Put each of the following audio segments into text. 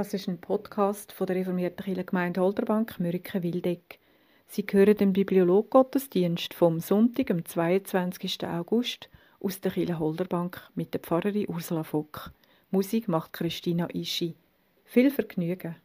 Das ist ein Podcast von der reformierten Kirchengemeinde Holderbank, Mürike-Wildeck. Sie hören den Bibliolog-Gottesdienst vom Sonntag, am 22. August, aus der Kirche Holderbank mit der Pfarrerin Ursula Fock. Musik macht Christina Ischi. Viel Vergnügen!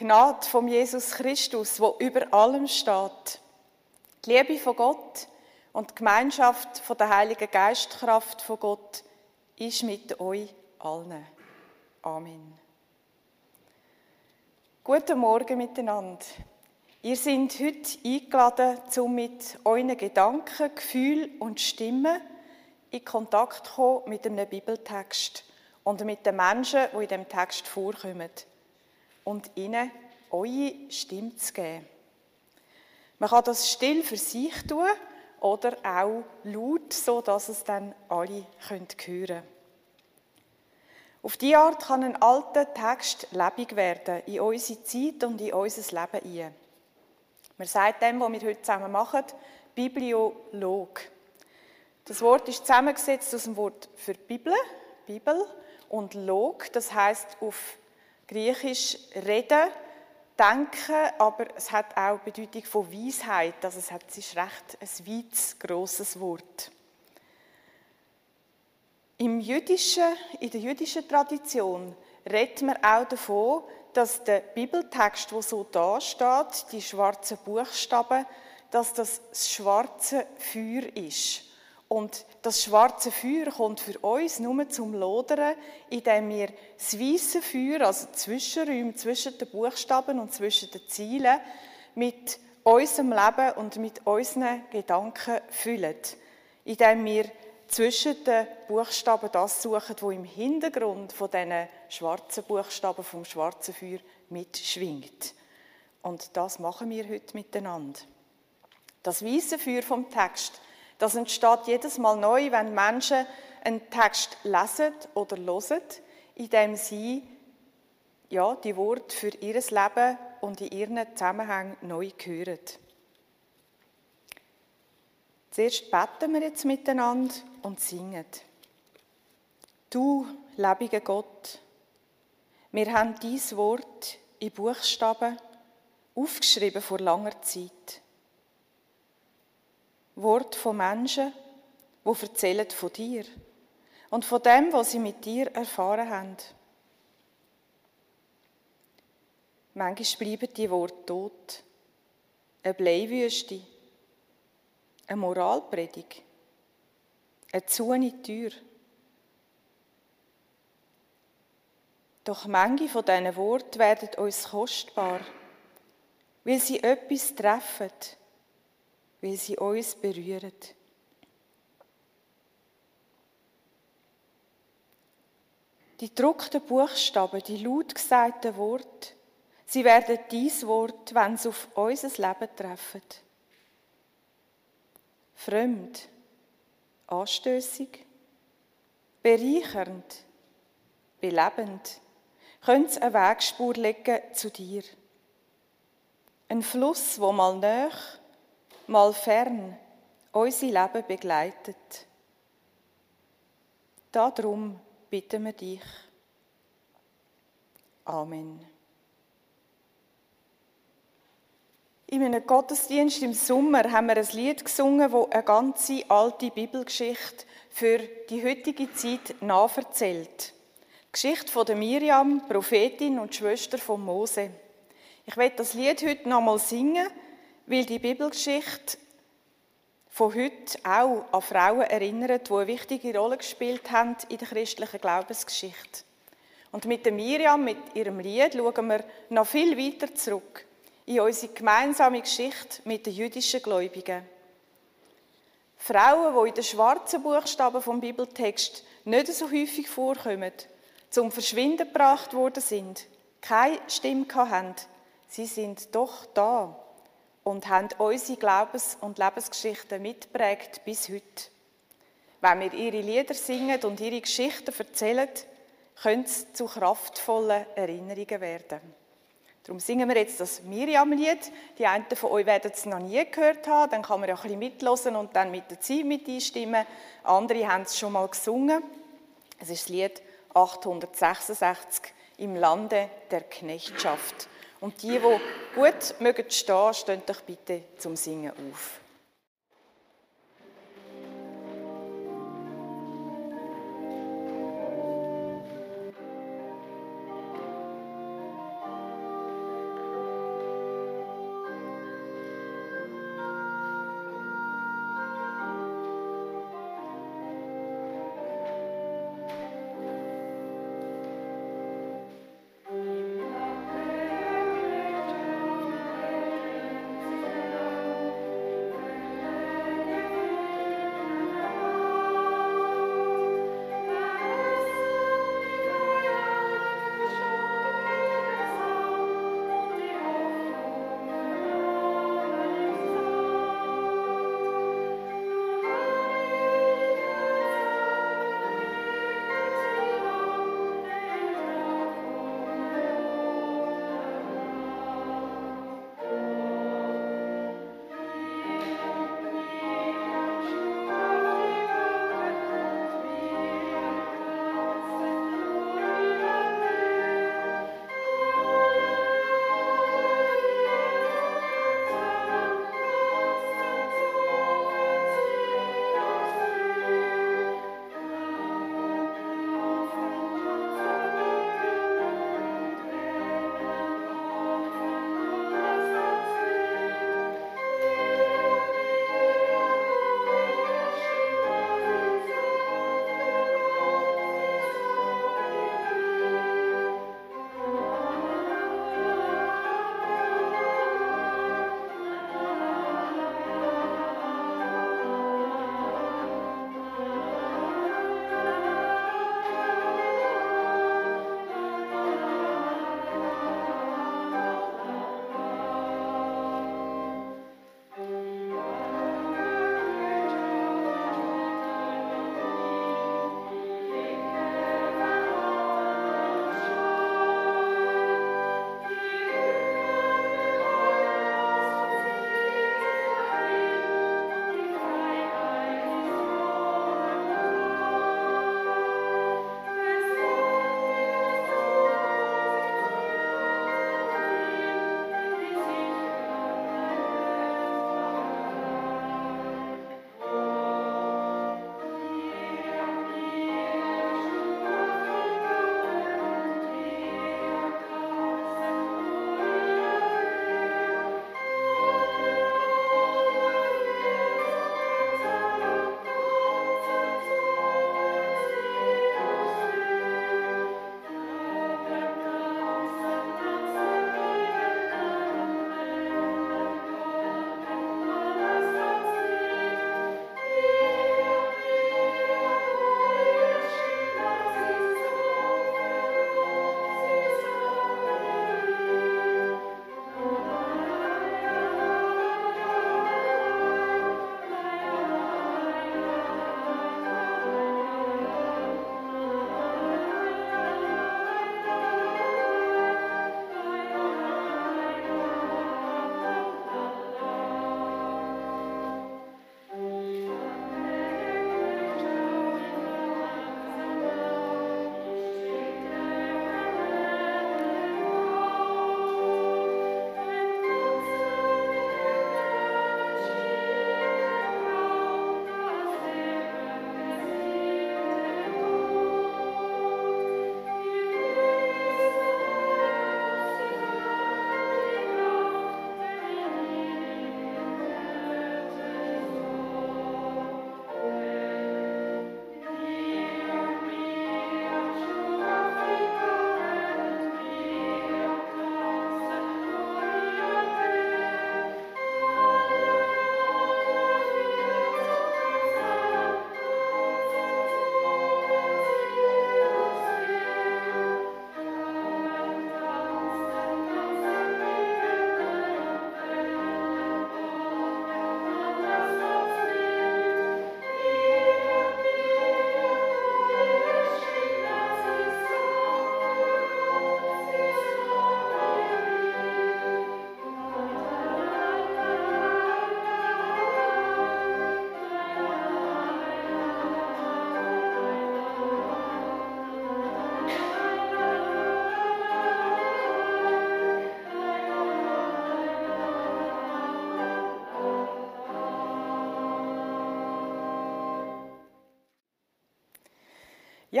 Gnade von Jesus Christus, wo über allem steht, die Liebe von Gott und die Gemeinschaft von der Heiligen Geistkraft von Gott ist mit euch allen. Amen. Guten Morgen miteinander. Ihr seid heute eingeladen, um mit euren Gedanken, Gefühlen und Stimmen in Kontakt zu kommen mit einem Bibeltext und mit den Menschen, die in dem Text vorkommen und ihnen eure Stimme zu geben. Man kann das still für sich tun oder auch laut, so dass es dann alle hören können. Auf diese Art kann ein alter Text lebendig werden in unsere Zeit und in unser Leben ein. Man sagt dem, was wir heute zusammen machen, Bibliolog. Das Wort ist zusammengesetzt aus dem Wort für Bibel, Bibel und Log, das heißt auf Griechisch reden, denken, aber es hat auch die Bedeutung von Weisheit. Also es, hat, es ist recht ein weites, grosses Wort. Im jüdischen, in der jüdischen Tradition redet man auch davon, dass der Bibeltext, wo so da steht, die schwarzen Buchstaben, dass das das schwarze Feuer ist. Und das schwarze Feuer kommt für uns nur zum Lodern, indem wir das weiße Feuer, also Zwischenräume zwischen den Buchstaben und zwischen den Zielen, mit unserem Leben und mit unseren Gedanken füllen. Indem wir zwischen den Buchstaben das suchen, wo im Hintergrund von diesen schwarzen Buchstaben vom schwarzen Feuer mitschwingt. Und das machen wir heute miteinander. Das weiße Feuer vom Text das entsteht jedes Mal neu, wenn Menschen einen Text lesen oder hören, indem sie ja, die Worte für ihr Leben und in ihren Zusammenhängen neu hören. Zuerst beten wir jetzt miteinander und singen. Du, lebiger Gott, wir haben dies Wort in Buchstaben aufgeschrieben vor langer Zeit. Wort von Menschen, die erzählen von dir und von dem, was sie mit dir erfahren haben. Manchmal bleiben die Worte tot. Eine Bleiwüste, eine Moralpredigt, eine zuene Tür. Doch manche von diesen Worten werden uns kostbar, weil sie etwas treffen, weil sie uns berühren. Die druckten Buchstaben, die laut gesagten Worte, sie werden dies Wort, wenn sie auf unser Leben treffen. Fremd, anstößig, bereichernd, belebend, können sie eine Wegspur legen zu dir. Ein Fluss, wo mal näher, mal fern unser Leben begleitet. Darum bitten wir dich. Amen. In einem Gottesdienst im Sommer haben wir ein Lied gesungen, wo eine ganze alte Bibelgeschichte für die heutige Zeit nacherzählt. Die Geschichte von der Miriam, Prophetin und Schwester von Mose. Ich werde das Lied heute nochmal singen, weil die Bibelgeschichte von heute auch an Frauen erinnert, die eine wichtige Rolle gespielt haben in der christlichen Glaubensgeschichte. Und mit der Miriam, mit ihrem Lied, schauen wir noch viel weiter zurück in unsere gemeinsame Geschichte mit den jüdischen Gläubigen. Frauen, die in den schwarzen Buchstaben vom Bibeltext nicht so häufig vorkommen, zum Verschwinden gebracht worden sind, keine Stimme haben, sie sind doch da und haben unsere Glaubens- und Lebensgeschichten mitprägt bis heute. Wenn wir ihre Lieder singen und ihre Geschichten erzählen, können sie zu kraftvollen Erinnerungen werden. Darum singen wir jetzt das Miriam-Lied. Die einen von euch werden es noch nie gehört haben, dann kann man ja ein bisschen mitlosen und dann mit der Zeit mit einstimmen. Andere haben es schon mal gesungen. Es ist das Lied 866 im Lande der Knechtschaft. Und die, die gut mögen stehen, stehen doch bitte zum Singen auf.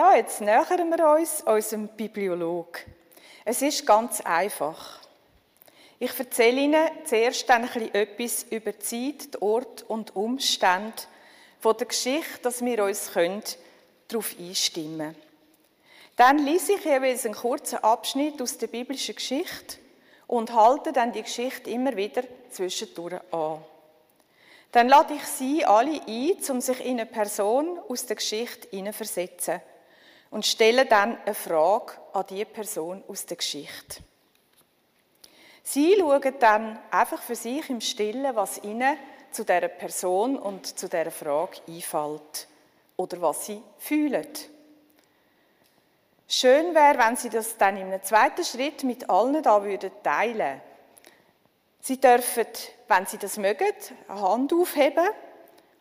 Ja, jetzt nähern wir uns unserem Bibliolog. Es ist ganz einfach. Ich erzähle Ihnen zuerst ein bisschen etwas über die Zeit, Ort und Umstände der Geschichte, dass wir uns darauf einstimmen können. Dann lese ich jeweils einen kurzen Abschnitt aus der biblischen Geschichte und halte dann die Geschichte immer wieder zwischendurch an. Dann lade ich Sie alle ein, um sich in eine Person aus der Geschichte hineinversetzen und stelle dann eine Frage an die Person aus der Geschichte. Sie schauen dann einfach für sich im Stillen, was ihnen zu dieser Person und zu dieser Frage einfällt oder was sie fühlen. Schön wäre, wenn Sie das dann einem zweiten Schritt mit allen da würden teilen. Sie dürfen, wenn Sie das mögen, eine Hand aufheben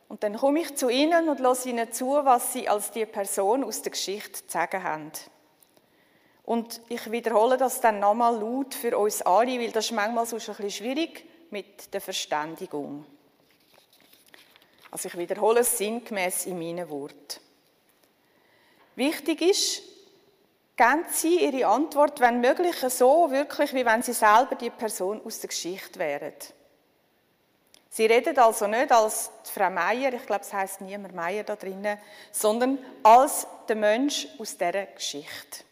und dann komme ich zu Ihnen und lasse Ihnen zu, was Sie als die Person aus der Geschichte zu sagen haben. Und ich wiederhole das dann nochmal laut für uns alle, weil das ist manchmal so ein bisschen schwierig mit der Verständigung. Also ich wiederhole es sinngemäß in meinen Worten. Wichtig ist, geben Sie Ihre Antwort, wenn möglich, so wirklich, wie wenn Sie selber die Person aus der Geschichte wären. Sie redet also nicht als Frau Meier, ich glaube, es heißt niemand Meier da drinnen, sondern als der Mensch aus dieser Geschichte.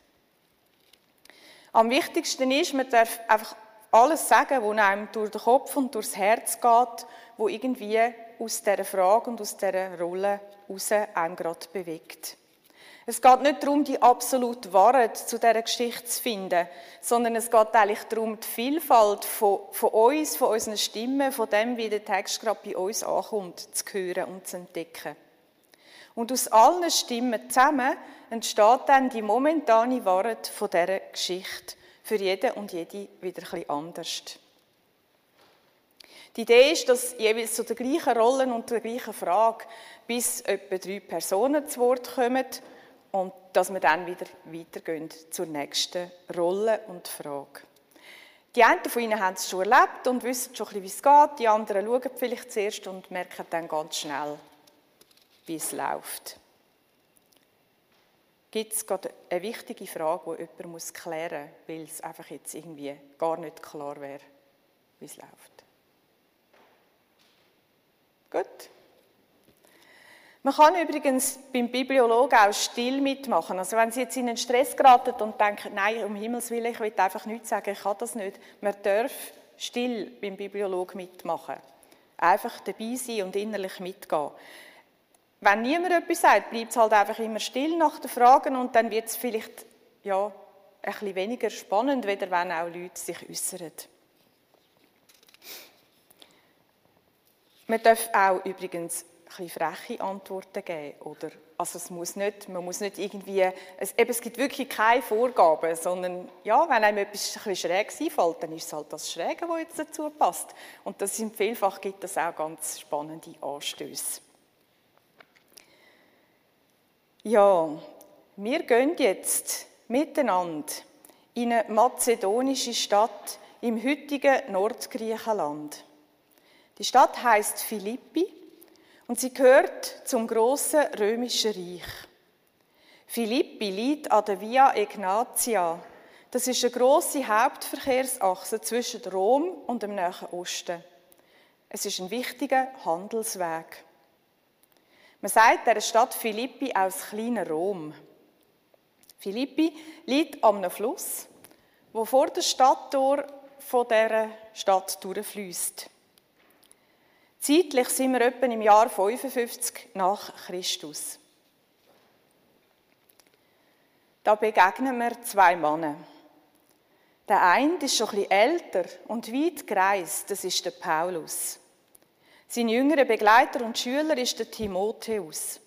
Am wichtigsten ist, man darf einfach alles sagen, was einem durch den Kopf und durchs Herz geht, wo irgendwie aus dieser Frage und aus dieser Rolle raus einem gerade bewegt. Es geht nicht darum, die absolute Wahrheit zu dieser Geschichte zu finden, sondern es geht eigentlich darum, die Vielfalt von, von uns, von unseren Stimmen, von dem, wie der Text gerade bei uns ankommt, zu hören und zu entdecken. Und aus allen Stimmen zusammen entsteht dann die momentane Wahrheit von dieser Geschichte. Für jeden und jede wieder ein bisschen anders. Die Idee ist, dass jeweils zu der gleichen Rolle und der gleichen Frage bis etwa drei Personen zu Wort kommen und dass wir dann wieder weitergehen zur nächsten Rolle und Frage. Die einen von Ihnen haben es schon erlebt und wissen schon ein bisschen, wie es geht. Die anderen schauen vielleicht zuerst und merken dann ganz schnell, wie es läuft. Gibt es gerade eine wichtige Frage, die jemand klären muss, weil es einfach jetzt irgendwie gar nicht klar wäre, wie es läuft? Gut. Man kann übrigens beim Bibliologen auch still mitmachen. Also wenn Sie jetzt in einen Stress geraten und denken, nein, um Himmels Willen, ich will einfach nichts sagen, ich kann das nicht. Man darf still beim Bibliologen mitmachen. Einfach dabei sein und innerlich mitgehen. Wenn niemand etwas sagt, bleibt es halt einfach immer still nach den Fragen und dann wird es vielleicht ja, ein bisschen weniger spannend, weder wenn auch Leute sich äußern. Man darf auch übrigens bisschen freche Antworten geben. Oder, also es muss nicht, man muss nicht irgendwie, es, eben, es gibt wirklich keine Vorgaben, sondern ja, wenn einem etwas ein bisschen schräg einfällt, dann ist es halt das Schräge, was jetzt dazu passt. Und das sind, vielfach gibt es auch ganz spannende Anstöße. Ja, wir gehen jetzt miteinander in eine mazedonische Stadt im heutigen Nordgriechenland. Die Stadt heißt Philippi und sie gehört zum großen römischen Reich. Philippi liegt an der Via Egnatia. Das ist eine große Hauptverkehrsachse zwischen Rom und dem Nahen Osten. Es ist ein wichtiger Handelsweg. Man sagt der Stadt Philippi aus kleiner Rom. Philippi liegt am Fluss, wo vor der Stadttor von der Stadt durchfließt. Zeitlich sind wir etwa im Jahr 55 nach Christus. Da begegnen wir zwei Männer. Der eine ist schon ein bisschen älter und weit gereist, das ist der Paulus. Sein jüngerer Begleiter und Schüler ist der Timotheus.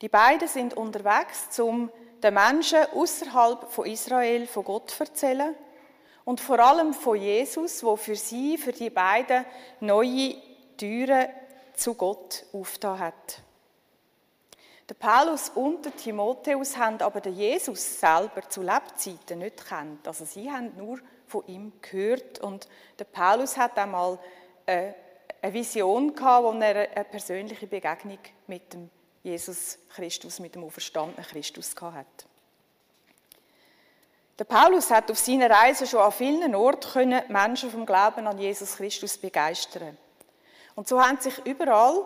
Die beiden sind unterwegs, um den Menschen außerhalb von Israel von Gott zu erzählen und vor allem von Jesus, wo für sie, für die beiden neue Türen zu Gott aufgetan hat. Der Paulus und der Timotheus haben aber den Jesus selber zu Lebzeiten nicht kennt. Also sie haben nur von ihm gehört und der Paulus hat einmal äh, eine Vision gehabt, wo er eine persönliche Begegnung mit dem Jesus Christus mit dem auferstandenen Christus hat. Der Paulus hat auf seiner Reise schon an vielen Orten Menschen vom Glauben an Jesus Christus begeistern. Und so haben sich überall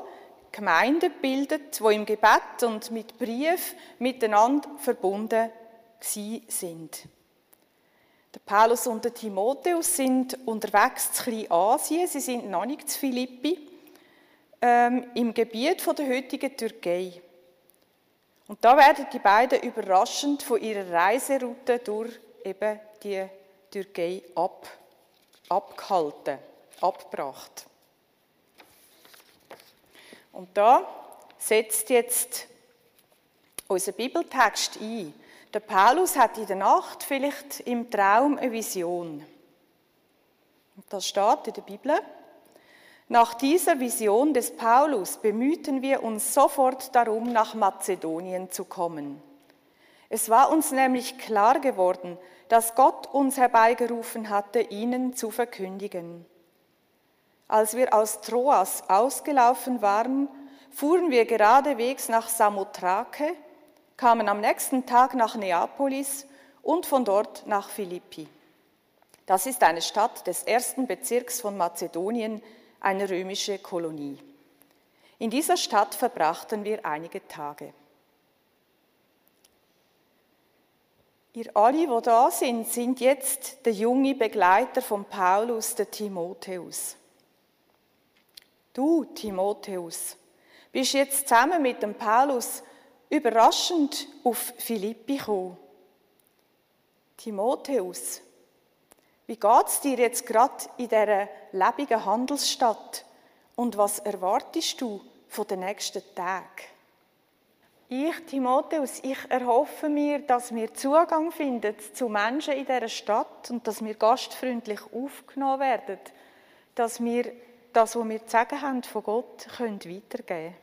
Gemeinden gebildet, wo im Gebet und mit Brief miteinander verbunden sind. Der Paulus und der Timotheus sind unterwegs zu Kleinasien, sie sind noch nicht zu Philippi, ähm, im Gebiet von der heutigen Türkei. Und da werden die beiden überraschend von ihrer Reiseroute durch eben die Türkei ab, abgehalten, abgebracht. Und da setzt jetzt unser Bibeltext ein. Der Paulus hat in der Nacht vielleicht im Traum eine Vision. Und das steht in der Bibel. Nach dieser Vision des Paulus bemühten wir uns sofort darum, nach Mazedonien zu kommen. Es war uns nämlich klar geworden, dass Gott uns herbeigerufen hatte, ihnen zu verkündigen. Als wir aus Troas ausgelaufen waren, fuhren wir geradewegs nach Samothrake, kamen am nächsten Tag nach Neapolis und von dort nach Philippi. Das ist eine Stadt des ersten Bezirks von Mazedonien, eine römische Kolonie. In dieser Stadt verbrachten wir einige Tage. Ihr alle, die da sind, sind jetzt der junge Begleiter von Paulus, der Timotheus. Du, Timotheus, bist jetzt zusammen mit dem Paulus überraschend auf Philippi gekommen. Timotheus, wie geht es dir jetzt gerade in dieser lebenden Handelsstadt? Und was erwartest du von den nächsten Tagen? Ich, Timotheus, ich erhoffe mir, dass wir Zugang finden zu Menschen in dieser Stadt und dass wir gastfreundlich aufgenommen werden, dass wir das, was wir zu sagen haben von Gott, können weitergeben.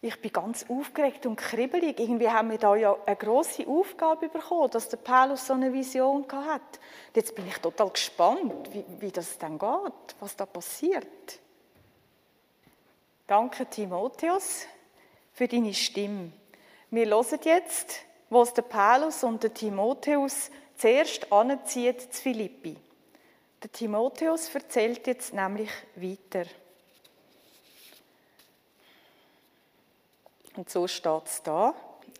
Ich bin ganz aufgeregt und kribbelig. Irgendwie haben wir da ja eine große Aufgabe bekommen, dass der Paulus so eine Vision hat. Jetzt bin ich total gespannt, wie, wie das dann geht, was da passiert. Danke, Timotheus, für deine Stimme. Wir hören jetzt, was der Paulus und der Timotheus zuerst anzieht zu Philippi. Der Timotheus erzählt jetzt nämlich weiter. Und so steht es da.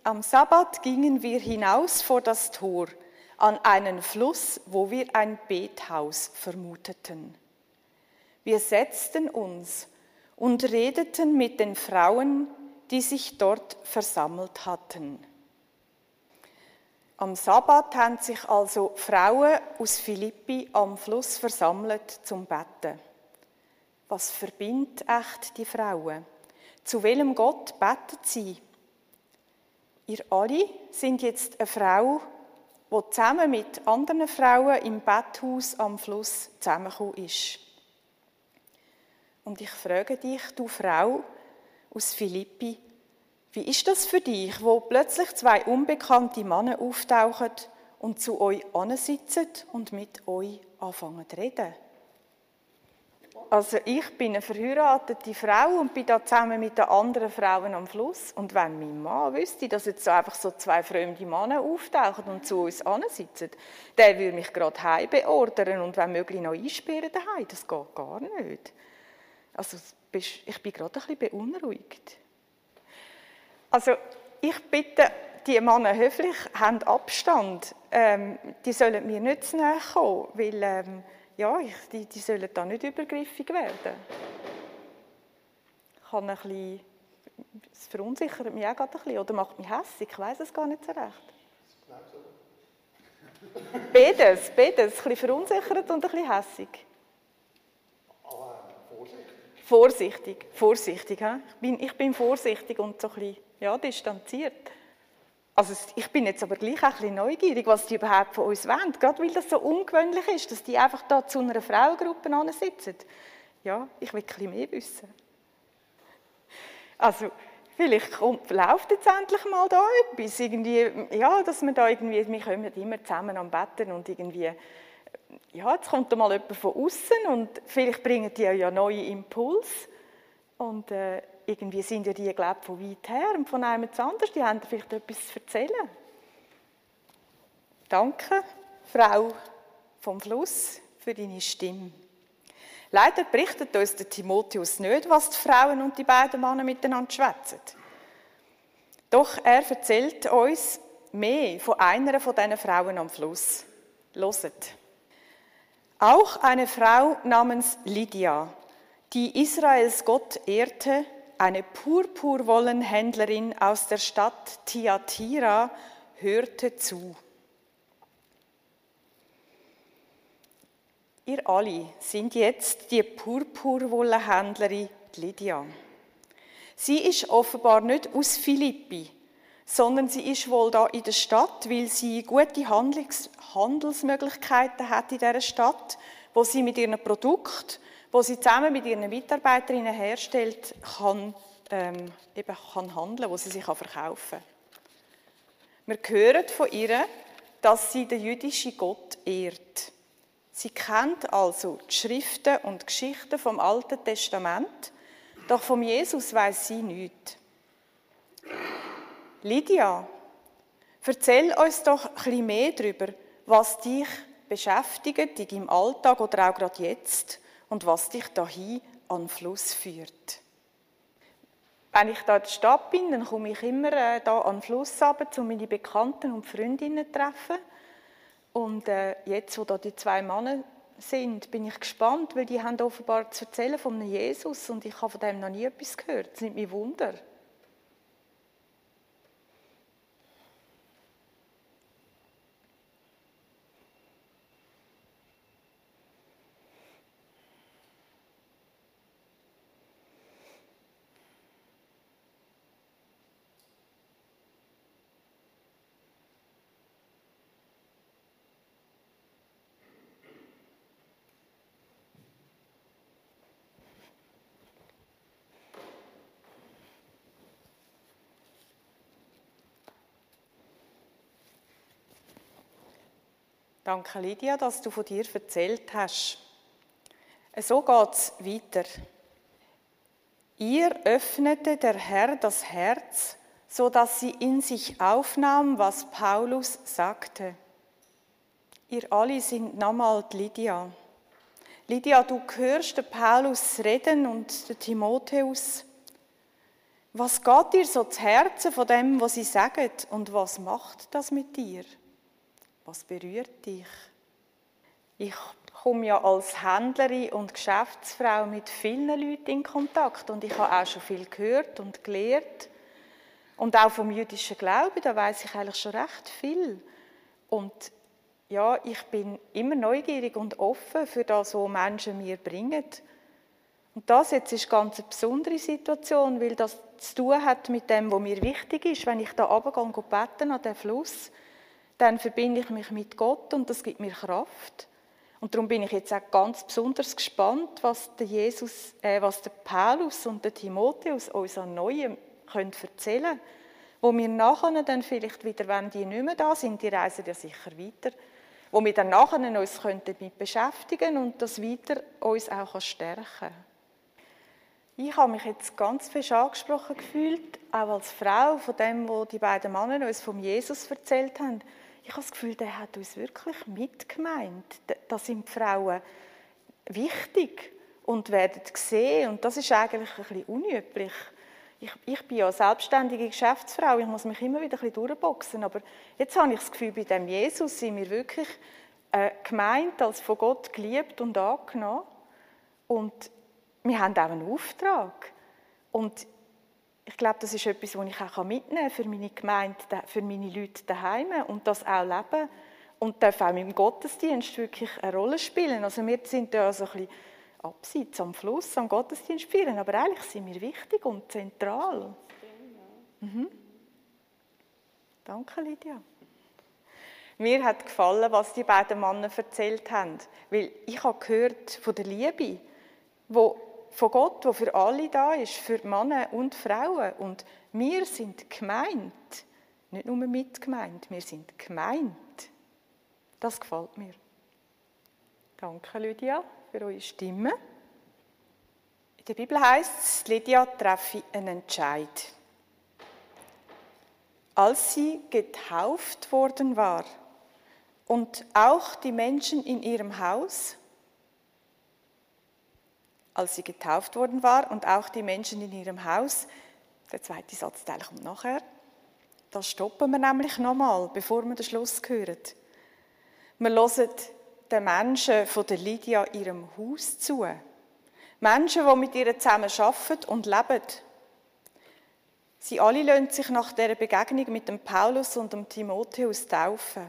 Am Sabbat gingen wir hinaus vor das Tor an einen Fluss, wo wir ein Bethaus vermuteten. Wir setzten uns und redeten mit den Frauen, die sich dort versammelt hatten. Am Sabbat haben sich also Frauen aus Philippi am Fluss versammelt zum Betten. Was verbindet echt die Frauen? Zu welchem Gott betet sie? Ihr alle sind jetzt eine Frau, die zusammen mit anderen Frauen im Betthaus am Fluss zusammengekommen ist. Und ich frage dich, du Frau aus Philippi, wie ist das für dich, wo plötzlich zwei unbekannte Männer auftauchen und zu euch ansitzen und mit euch anfangen zu reden? Also ich bin eine verheiratete Frau und bin da zusammen mit den anderen Frauen am Fluss. Und wenn mein Mann wüsste, dass jetzt so einfach so zwei fremde Männer auftauchen und zu uns ansitzen, der würde mich gerade heim beordern und wenn möglich noch einsperren daheim. Das geht gar nicht. Also ich bin gerade ein bisschen beunruhigt. Also ich bitte die Männer höflich, haben Abstand. Ähm, die sollen mir nicht zu nahe kommen, weil ähm, ja, ich, die, die sollen da nicht übergriffig werden. Ich habe ein bisschen, es verunsichert mich auch gerade ein bisschen oder macht mich hässlich, ich weiß es gar nicht so recht. Beides, beides, ein bisschen verunsichert und ein bisschen hässig. Vorsichtig, vorsichtig. He? Ich, bin, ich bin vorsichtig und so ein bisschen ja, distanziert. Also ich bin jetzt aber gleich auch ein bisschen neugierig, was die überhaupt von uns wollen. Gerade weil das so ungewöhnlich ist, dass die einfach da zu einer Frauengruppe sitzen. Ja, ich will ein bisschen mehr wissen. Also vielleicht kommt, läuft jetzt endlich mal da etwas. Irgendwie, ja, dass wir da irgendwie, wir kommen immer zusammen am Betten und irgendwie, ja, jetzt kommt da mal jemand von außen und vielleicht bringen die ja neue Impulse. Und äh, irgendwie sind ja die, glaube von weit her und von einem zu anders. Die haben vielleicht etwas zu erzählen. Danke, Frau vom Fluss, für deine Stimme. Leider berichtet uns der Timotheus nicht, was die Frauen und die beiden Männer miteinander schwätzen. Doch er erzählt uns mehr von einer von diesen Frauen am Fluss. Loset. Auch eine Frau namens Lydia, die Israels Gott ehrte, eine Purpurwollenhändlerin aus der Stadt Thyatira, hörte zu. Ihr alle sind jetzt die Purpurwollenhändlerin Lydia. Sie ist offenbar nicht aus Philippi, sondern sie ist wohl da in der Stadt, weil sie gute Handlungs Handelsmöglichkeiten hat in dieser Stadt, wo sie mit ihren Produkten, wo sie zusammen mit ihren Mitarbeiterinnen herstellt, kann, ähm, eben kann handeln, wo sie sich verkaufen kann. Wir hören von ihr, dass sie den jüdischen Gott ehrt. Sie kennt also die Schriften und Geschichten vom Alten Testament, doch vom Jesus weiß sie nichts. Lydia, erzähl uns doch bisschen mehr darüber, was dich beschäftigt in deinem Alltag oder auch gerade jetzt und was dich dahin an den Fluss führt. Wenn ich da in der Stadt bin, dann komme ich immer äh, da an den Fluss runter, um meine Bekannten und Freundinnen zu treffen. Und äh, jetzt, wo da die zwei Männer sind, bin ich gespannt, weil die haben offenbar zu erzählen von einem Jesus und ich habe von dem noch nie etwas gehört. Das nimmt mich Wunder. Danke, Lydia, dass du von dir erzählt hast. So geht es weiter. Ihr öffnete der Herr das Herz, so dass sie in sich aufnahm, was Paulus sagte. Ihr alle sind nochmal Lydia. Lydia, du hörst den Paulus reden und den Timotheus. Was geht dir so zu Herzen von dem, was sie sagen und was macht das mit dir? Was berührt dich? Ich komme ja als Händlerin und Geschäftsfrau mit vielen Leuten in Kontakt und ich habe auch schon viel gehört und gelernt. Und auch vom jüdischen Glauben, da weiß ich eigentlich schon recht viel. Und ja, ich bin immer neugierig und offen für das, was Menschen mir bringen. Und das jetzt ist ganz eine besondere Situation, weil das zu tun hat mit dem, was mir wichtig ist. Wenn ich da runtergehe und beten an den Fluss, dann verbinde ich mich mit Gott und das gibt mir Kraft. Und darum bin ich jetzt auch ganz besonders gespannt, was der Jesus, äh, was der Paulus und der Timotheus uns an Neuem können erzählen wo wir nachher dann vielleicht wieder, wenn die nicht mehr da sind, die reisen ja sicher weiter, wo wir dann nachher uns damit beschäftigen und das weiter uns auch stärken Ich habe mich jetzt ganz fest angesprochen gefühlt, auch als Frau von dem, wo die beiden Männer uns vom Jesus erzählt haben ich habe das Gefühl, der hat uns wirklich mitgemeint. Da sind die Frauen wichtig und werden gesehen. Und das ist eigentlich ein bisschen unüblich. Ich, ich bin ja selbstständige Geschäftsfrau, ich muss mich immer wieder ein bisschen durchboxen. Aber jetzt habe ich das Gefühl, bei dem Jesus sind wir wirklich äh, gemeint, als von Gott geliebt und angenommen. Und wir haben auch einen Auftrag. Und ich glaube, das ist etwas, was ich auch mitnehmen kann für meine Gemeinde, für meine Leute daheim und das auch leben und darf auch im Gottesdienst wirklich eine Rolle spielen. Also wir sind da so ein bisschen abseits am Fluss, am Gottesdienst spielen, aber eigentlich sind wir wichtig und zentral. Mhm. Danke, Lydia. Mir hat gefallen, was die beiden Männer erzählt haben, weil ich habe gehört von der Liebe, wo von Gott, der für alle da ist, für Männer und Frauen. Und wir sind gemeint. Nicht nur mitgemeint, wir sind gemeint. Das gefällt mir. Danke, Lydia, für eure Stimme. In der Bibel heißt es, Lydia treffe einen Entscheid. Als sie getauft worden war und auch die Menschen in ihrem Haus, als sie getauft worden war und auch die Menschen in ihrem Haus, der zweite Satzteil kommt nachher, da stoppen wir nämlich nochmal, bevor wir den Schluss hören. Wir hören den Menschen von der Lydia ihrem Haus zu. Menschen, die mit ihr zusammen arbeiten und leben. Sie alle lassen sich nach der Begegnung mit dem Paulus und dem Timotheus taufen.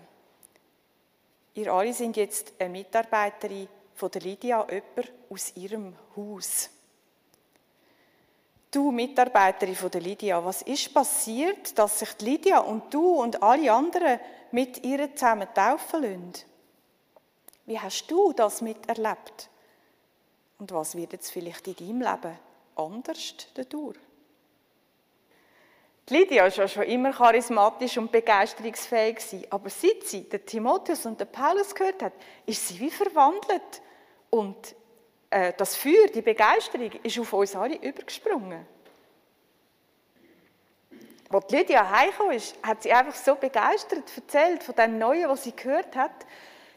Ihr alle sind jetzt eine Mitarbeiterin von Lydia, jemand aus ihrem Haus. Du Mitarbeiterin von Lydia, was ist passiert, dass sich Lydia und du und alle anderen mit ihr zusammen taufen lassen? Wie hast du das miterlebt? Und was wird jetzt vielleicht in deinem Leben anders dadurch? Die Lydia war ja schon immer charismatisch und begeisterungsfähig, aber seit sie den Timotheus und den Paulus gehört hat, ist sie wie verwandelt. Und äh, das Feuer, die Begeisterung, ist auf uns alle übergesprungen. Als Lydia heimgekommen ist, hat sie einfach so begeistert erzählt von dem Neuen, was sie gehört hat,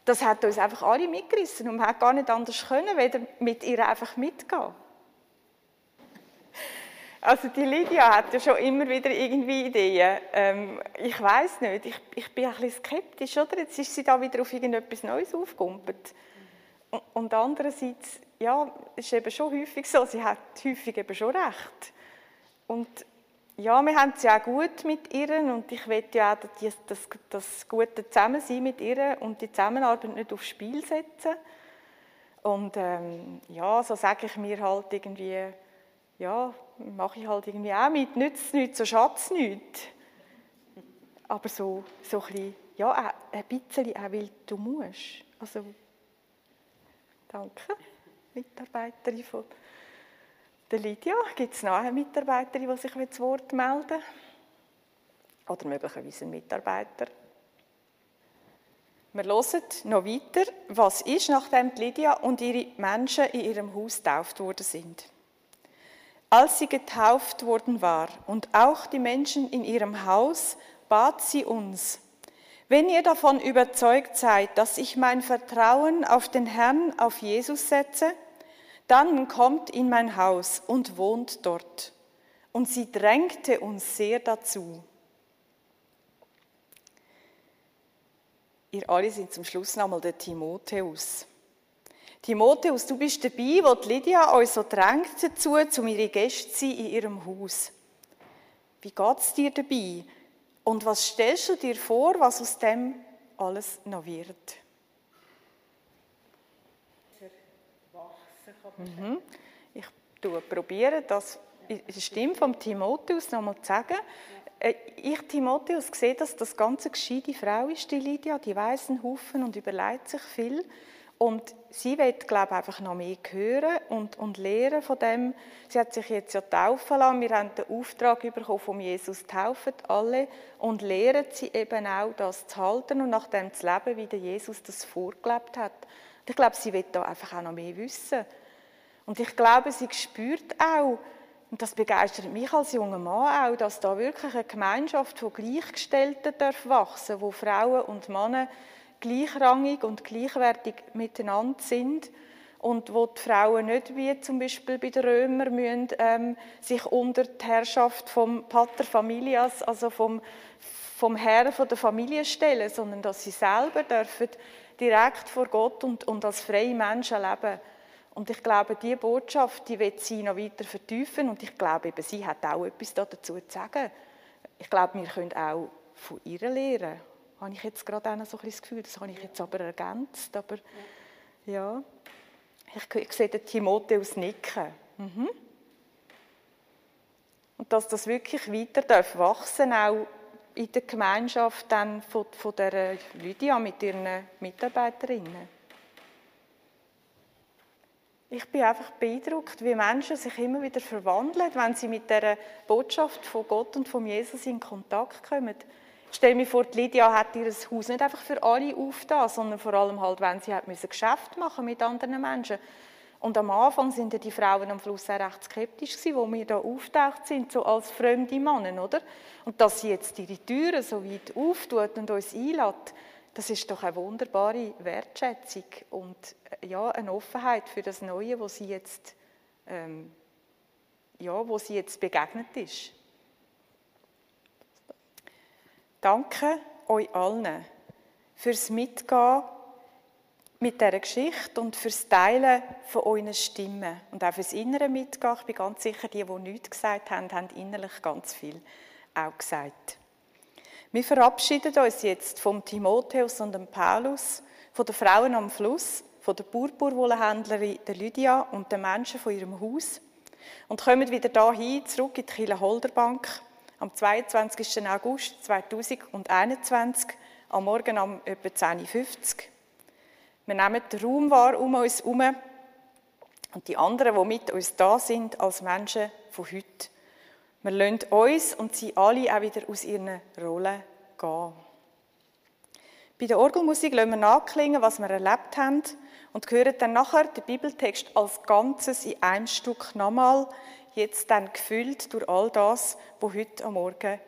das hat uns einfach alle mitgerissen und man hat gar nicht anders können, weder mit ihr einfach mitgehen. Also die Lydia hat ja schon immer wieder irgendwie Ideen. Ähm, ich weiß nicht, ich, ich bin ein bisschen skeptisch, oder? Jetzt ist sie da wieder auf irgendetwas Neues aufgekumpelt. Und, andererseits, ja, ist eben schon häufig so, sie hat häufig eben schon recht. Und ja, wir haben es ja auch gut mit ihr und ich will ja auch das, das, das gute Zusammensein mit ihr und die Zusammenarbeit nicht aufs Spiel setzen. Und ähm, ja, so sage ich mir halt irgendwie, ja, mache ich halt irgendwie auch mit, nützt nichts, so schatz nichts. Aber so, so ein bisschen, ja, ein bisschen auch, weil du musst. Also, danke, Mitarbeiterin von der Lydia, gibt es noch eine Mitarbeiterin, die sich zu Wort melden? Oder möglicherweise ein Mitarbeiter? Wir hören noch weiter, was ist, nachdem Lydia und ihre Menschen in ihrem Haus getauft worden sind. Als sie getauft worden war und auch die Menschen in ihrem Haus, bat sie uns, wenn ihr davon überzeugt seid, dass ich mein Vertrauen auf den Herrn, auf Jesus setze, dann kommt in mein Haus und wohnt dort. Und sie drängte uns sehr dazu. Ihr alle sind zum Schluss nochmal der Timotheus. Timotheus, du bist dabei, wo die Lydia euch so drängt dazu, um ihre Gäste zu sein in ihrem Haus. Wie geht es dir dabei? Und was stellst du dir vor, was aus dem alles noch wird? Mhm. Ich probiere das in der Stimme von Timotheus noch mal zu sagen. Äh, ich, Timotheus, sehe, dass das ganz eine gescheite Frau ist, die Lydia. Die weiss einen Haufen und überlegt sich viel. Und sie wird, glaube ich, einfach noch mehr hören und, und lernen von dem. Sie hat sich jetzt ja taufen lassen. Wir haben den Auftrag bekommen, von Jesus taufen alle und lehren sie eben auch, das zu halten und nach dem zu leben, wie der Jesus das vorgelebt hat. Und ich glaube, sie wird da einfach auch noch mehr wissen. Und ich glaube, sie spürt auch, und das begeistert mich als junger Mann auch, dass da wirklich eine Gemeinschaft von Gleichgestellten darf wachsen, wo Frauen und Männer gleichrangig und gleichwertig miteinander sind und wo die Frauen nicht wie zum Beispiel bei den Römern müssen, ähm, sich unter die Herrschaft vom Pater Familias, also vom, vom Herrn von der Familie stellen, sondern dass sie selber dürfen direkt vor Gott und, und als freie Menschen leben und ich glaube, diese Botschaft, die wird sie noch weiter vertiefen und ich glaube, eben, sie hat auch etwas dazu zu sagen. Ich glaube, wir können auch von ihr lernen. Habe ich jetzt gerade auch so ein das Gefühl, das habe ich jetzt aber ergänzt, aber ja, ich, sehe den Timotheus nicken. Mhm. Und dass das wirklich weiter darf wachsen auch in der Gemeinschaft dann von, von der Lydia mit ihren Mitarbeiterinnen. Ich bin einfach beeindruckt, wie Menschen sich immer wieder verwandeln, wenn sie mit der Botschaft von Gott und von Jesus in Kontakt kommen. Ich stelle mir vor, Lydia hat ihr Haus nicht einfach für alle aufgetan, sondern vor allem halt, wenn sie hat müssen Geschäft machen mit anderen Menschen. Und am Anfang sind ja die Frauen am Fluss auch recht skeptisch gewesen, wo wir da auftaucht sind, so als fremde Männer, oder? Und dass sie jetzt ihre Türen so weit auftut und uns einlädt, das ist doch eine wunderbare Wertschätzung und äh, ja, eine Offenheit für das Neue, wo sie jetzt, ähm, ja, wo sie jetzt begegnet ist. Danke euch allen fürs Mitgehen mit dieser Geschichte und fürs Teilen von euren Stimmen und auch fürs innere Mitgehen. Ich bin ganz sicher, die, die nichts gesagt haben, haben innerlich ganz viel auch gesagt. Wir verabschieden uns jetzt vom Timotheus und dem Paulus, von den Frauen am Fluss, von der Purpurwollenhändlerin der Lydia und den Menschen von ihrem Haus und kommen wieder dahin zurück in die Kille Holderbank am 22. August 2021 am Morgen um etwa 10.50 Uhr. Wir nehmen den Raum wahr um uns herum und die anderen, die mit uns da sind, als Menschen von heute. Wir lassen uns und sie alle auch wieder aus ihren Rollen gehen. Bei der Orgelmusik lassen wir nachklingen, was wir erlebt haben und hören dann nachher den Bibeltext als Ganzes in einem Stück nochmal, jetzt dann gefüllt durch all das, was heute am Morgen war.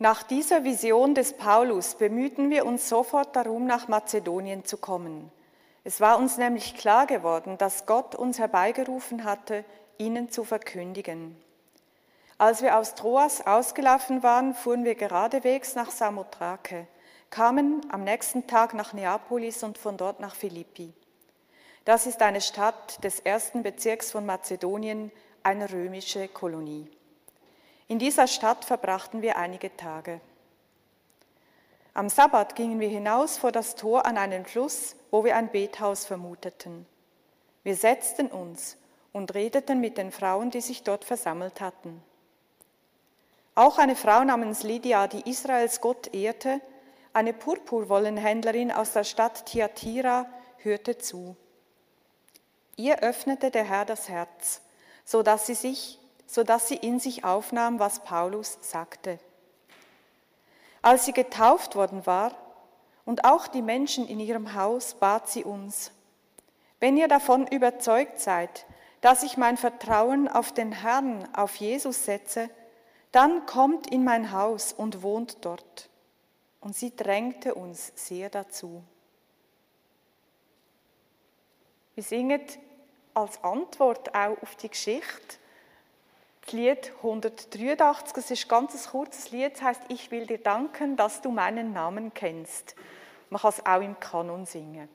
Nach dieser Vision des Paulus bemühten wir uns sofort darum, nach Mazedonien zu kommen. Es war uns nämlich klar geworden, dass Gott uns herbeigerufen hatte, ihnen zu verkündigen. Als wir aus Troas ausgelaufen waren, fuhren wir geradewegs nach Samothrake, kamen am nächsten Tag nach Neapolis und von dort nach Philippi. Das ist eine Stadt des ersten Bezirks von Mazedonien, eine römische Kolonie. In dieser Stadt verbrachten wir einige Tage. Am Sabbat gingen wir hinaus vor das Tor an einen Fluss, wo wir ein Bethaus vermuteten. Wir setzten uns und redeten mit den Frauen, die sich dort versammelt hatten. Auch eine Frau namens Lydia, die Israels Gott ehrte, eine Purpurwollenhändlerin aus der Stadt Thyatira, hörte zu. Ihr öffnete der Herr das Herz, so dass sie sich sodass sie in sich aufnahm, was Paulus sagte. Als sie getauft worden war und auch die Menschen in ihrem Haus, bat sie uns, wenn ihr davon überzeugt seid, dass ich mein Vertrauen auf den Herrn, auf Jesus setze, dann kommt in mein Haus und wohnt dort. Und sie drängte uns sehr dazu. Wir singen als Antwort auch auf die Geschichte das Lied 183, es ist ganz ein kurzes Lied, das heißt, ich will dir danken, dass du meinen Namen kennst. Man kann es auch im Kanon singen.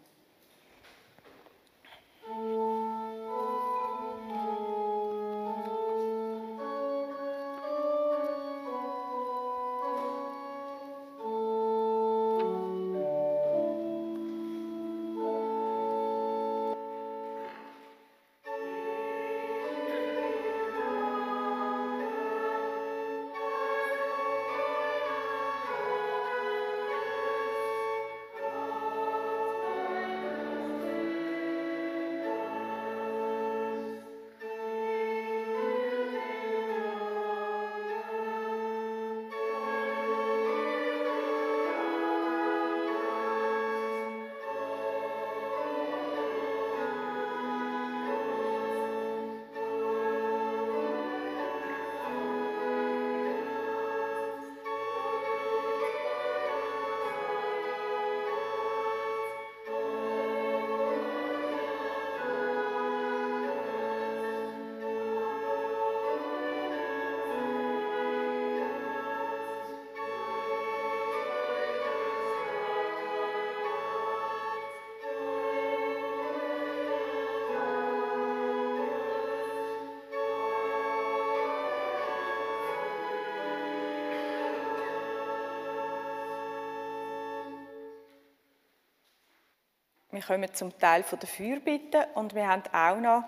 Wir kommen zum Teil der Feuerbitten und wir haben auch noch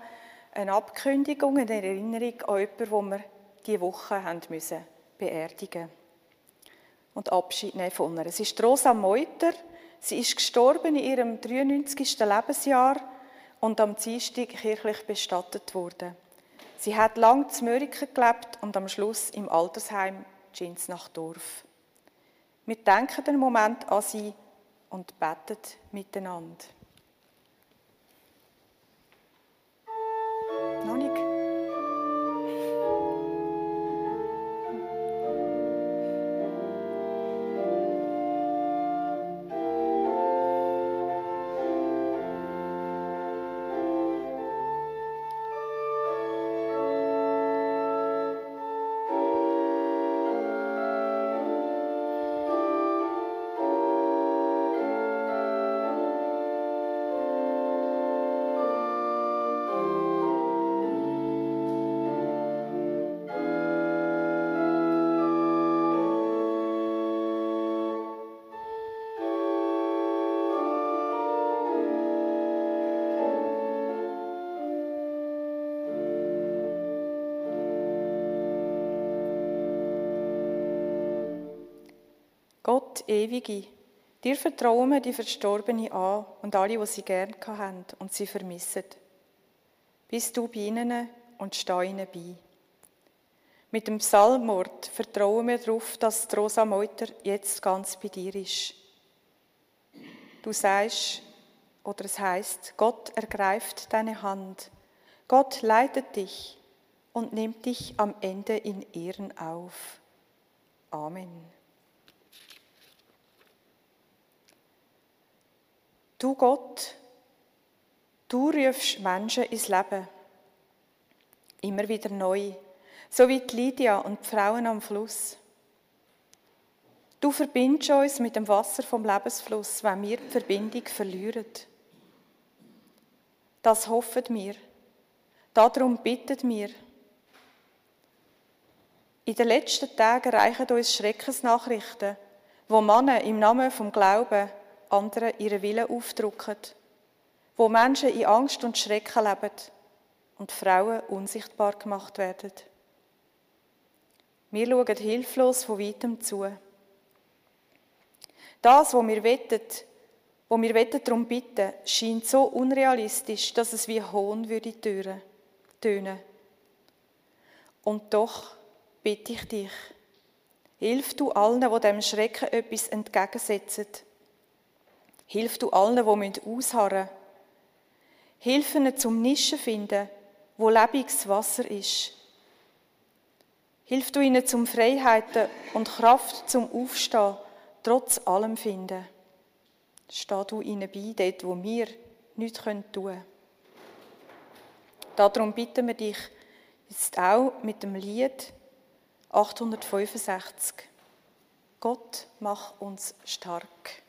eine Abkündigung, eine Erinnerung an jemanden, wo wir diese Woche haben müssen beerdigen und Abschied nehmen von ihr. Es ist Rosa Meuter. Sie ist gestorben in ihrem 93. Lebensjahr und am Dienstag kirchlich bestattet worden. Sie hat lang zu Mörike gelebt und am Schluss im Altersheim Gins nach Dorf. Wir denken einen Moment an sie und beten miteinander. Noch nicht? Ewige, dir vertrauen wir die Verstorbene an und alle, die sie gern haben und sie vermissen. Bist du bei ihnen und steh ihnen bei. Mit dem Psalmwort vertrauen wir darauf, dass Rosa Meuter jetzt ganz bei dir ist. Du sagst, oder es heißt, Gott ergreift deine Hand, Gott leitet dich und nimmt dich am Ende in Ehren auf. Amen. Du Gott, du rufst Menschen ins Leben. Immer wieder neu. So wie die Lydia und die Frauen am Fluss. Du verbindest uns mit dem Wasser vom Lebensfluss, wenn wir die Verbindung verlieren. Das hoffen wir. Darum bitten wir. In den letzten Tagen reichen uns Schreckensnachrichten, wo Männer im Namen vom Glauben anderen ihren Willen aufdrücken, wo Menschen in Angst und Schrecken leben und Frauen unsichtbar gemacht werden. Wir schauen hilflos von weitem zu. Das, was wir wettet, wo wir wettet darum bitten, scheint so unrealistisch, dass es wie Hohn würde tönen. Und doch bitte ich dich, hilf du allen, die dem Schrecken etwas entgegensetzen Hilf du allen, die ausharren müssen. Hilf ihnen zum Nischen finden, wo lebendiges Wasser ist. Hilf du ihnen zum Freiheiten und Kraft zum Aufstehen, trotz allem finden. Steh du ihnen bei, dort, wo wir nichts tun können. Darum bitten wir dich jetzt auch mit dem Lied 865. Gott, mach uns stark.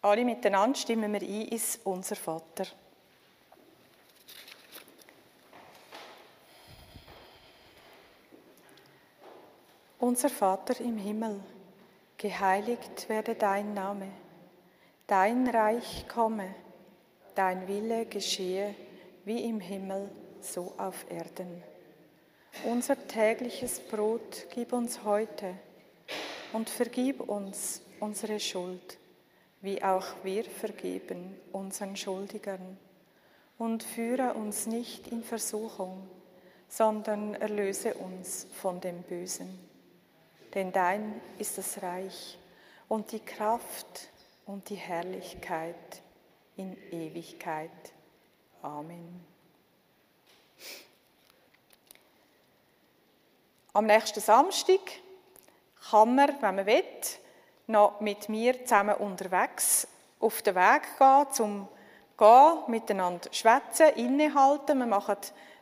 Alle miteinander stimmen wir ein ins Unser Vater. Unser Vater im Himmel, geheiligt werde dein Name, dein Reich komme, dein Wille geschehe wie im Himmel, so auf Erden. Unser tägliches Brot gib uns heute und vergib uns unsere Schuld, wie auch wir vergeben unseren Schuldigern. Und führe uns nicht in Versuchung, sondern erlöse uns von dem Bösen. Denn dein ist das Reich und die Kraft und die Herrlichkeit in Ewigkeit. Amen. Am nächsten Samstag kann man, wenn man will, noch mit mir zusammen unterwegs auf den Weg gehen, zum gehen, miteinander schwätzen, innehalten. Wir machen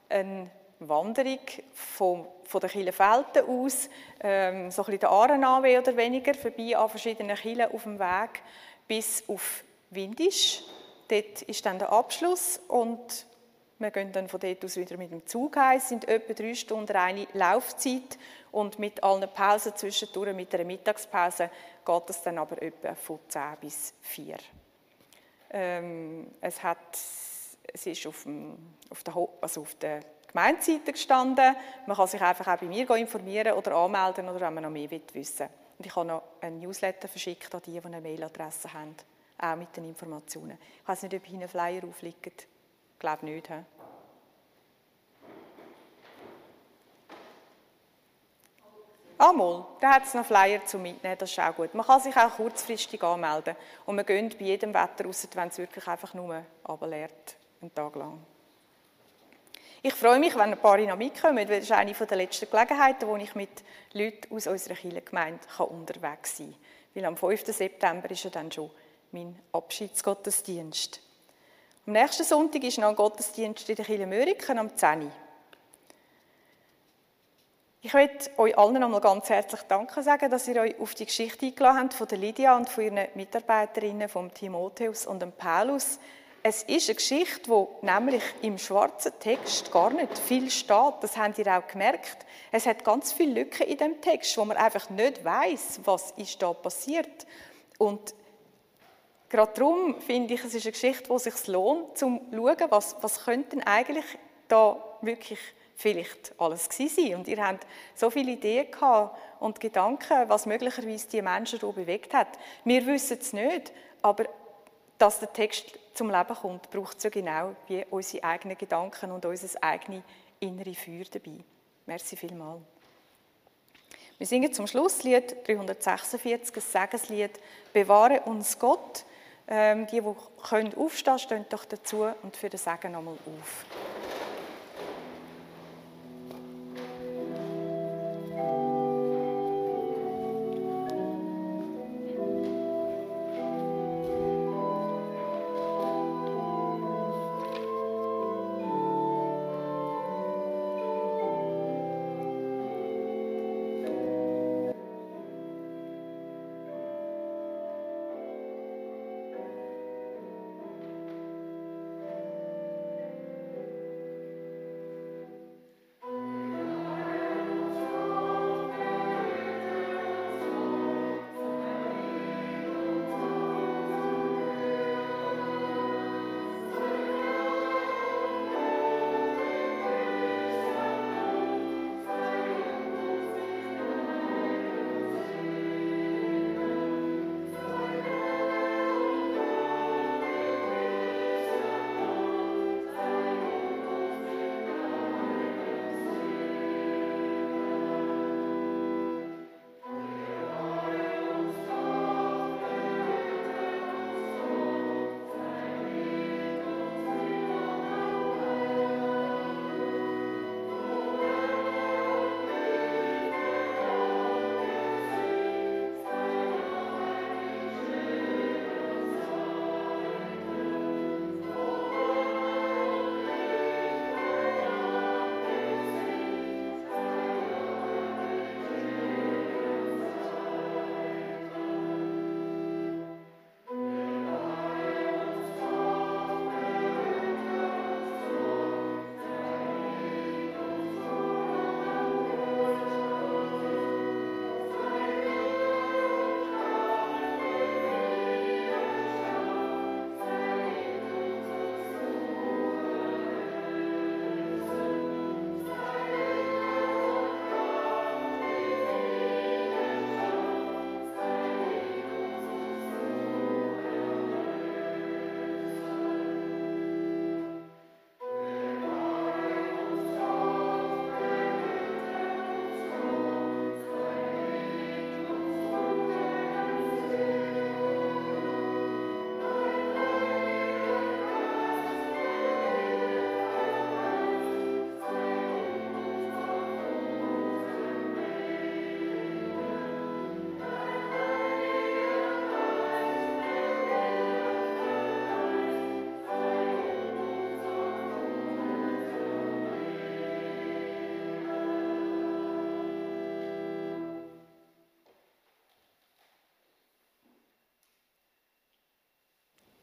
eine Wanderung von, von den Kirchenfelden aus, ähm, so ein bisschen der Aaren oder weniger, vorbei an verschiedenen Kirchen auf dem Weg bis auf Windisch. Dort ist dann der Abschluss und wir gehen dann von dort aus wieder mit dem Zug heim, es sind etwa drei Stunden eine Laufzeit und mit allen Pausen zwischendurch, mit einer Mittagspause, geht es dann aber etwa von 10 bis 4. Ähm, es, hat, es ist auf, dem, auf, der, also auf der Gemeindeseite gestanden. Man kann sich einfach auch bei mir informieren oder anmelden, oder wenn man noch mehr wissen will. Und ich habe noch einen Newsletter verschickt an die, die eine Mailadresse haben, auch mit den Informationen. Ich weiß nicht, ob hier ein Flyer glaube nicht. He? Ah, mal, da hat es noch Flyer zum Mitnehmen, das ist auch gut. Man kann sich auch kurzfristig anmelden und man geht bei jedem Wetter raus, wenn es wirklich einfach nur runterleert, einen Tag lang. Ich freue mich, wenn ein paar noch mitkommen, weil das ist eine der letzten Gelegenheiten, wo ich mit Leuten aus unserer Kirchengemeinde unterwegs sein kann. Weil am 5. September ist ja dann schon mein Abschiedsgottesdienst. Am nächsten Sonntag ist noch ein Gottesdienst in der Kirche Möriken am 10 Uhr. Ich möchte euch allen nochmal ganz herzlich Danke sagen, dass ihr euch auf die Geschichte eingeladen habt von Lydia und von ihren Mitarbeiterinnen, vom Timotheus und dem Paulus. Es ist eine Geschichte, wo nämlich im schwarzen Text gar nicht viel steht. Das habt ihr auch gemerkt. Es hat ganz viele Lücken in dem Text, wo man einfach nicht weiß, was ist da passiert. Und Gerade darum finde ich, es ist eine Geschichte, es sich lohnt, zum zu schauen, was, was könnte denn eigentlich da wirklich vielleicht alles gewesen sein. Und ihr habt so viele Ideen gehabt und Gedanken, was möglicherweise die Menschen hier bewegt hat. Wir wissen es nicht, aber dass der Text zum Leben kommt, braucht ja genau wie unsere eigenen Gedanken und unser eigenes innere Feuer dabei. Merci vielmals. Wir singen zum Schluss Lied 346, ein Segenslied, Bewahre uns Gott. Ähm, die, die aufstehen können, stehen doch dazu und für den Segen nochmal auf.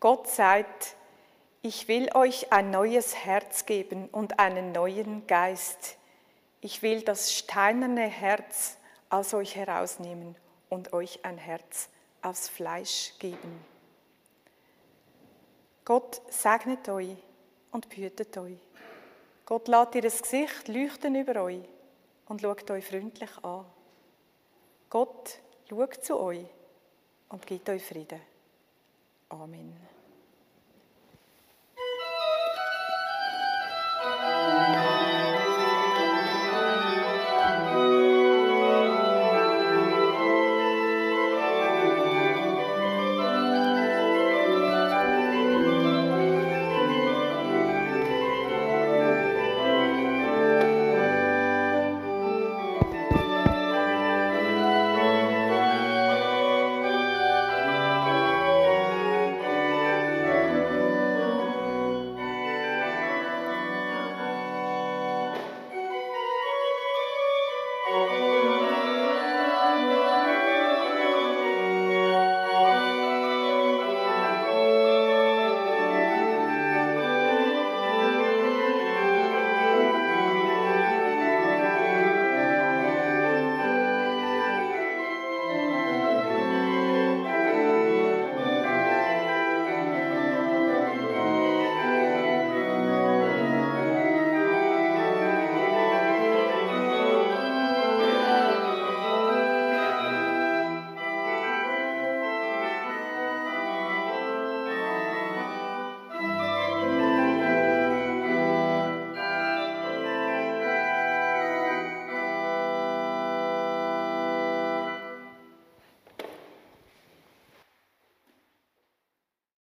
Gott sagt, ich will euch ein neues Herz geben und einen neuen Geist. Ich will das steinerne Herz aus euch herausnehmen und euch ein Herz aus Fleisch geben. Gott segnet euch und behütet euch. Gott lässt ihr Gesicht leuchten über euch und schaut euch freundlich an. Gott schaut zu euch und gibt euch Frieden. Amen.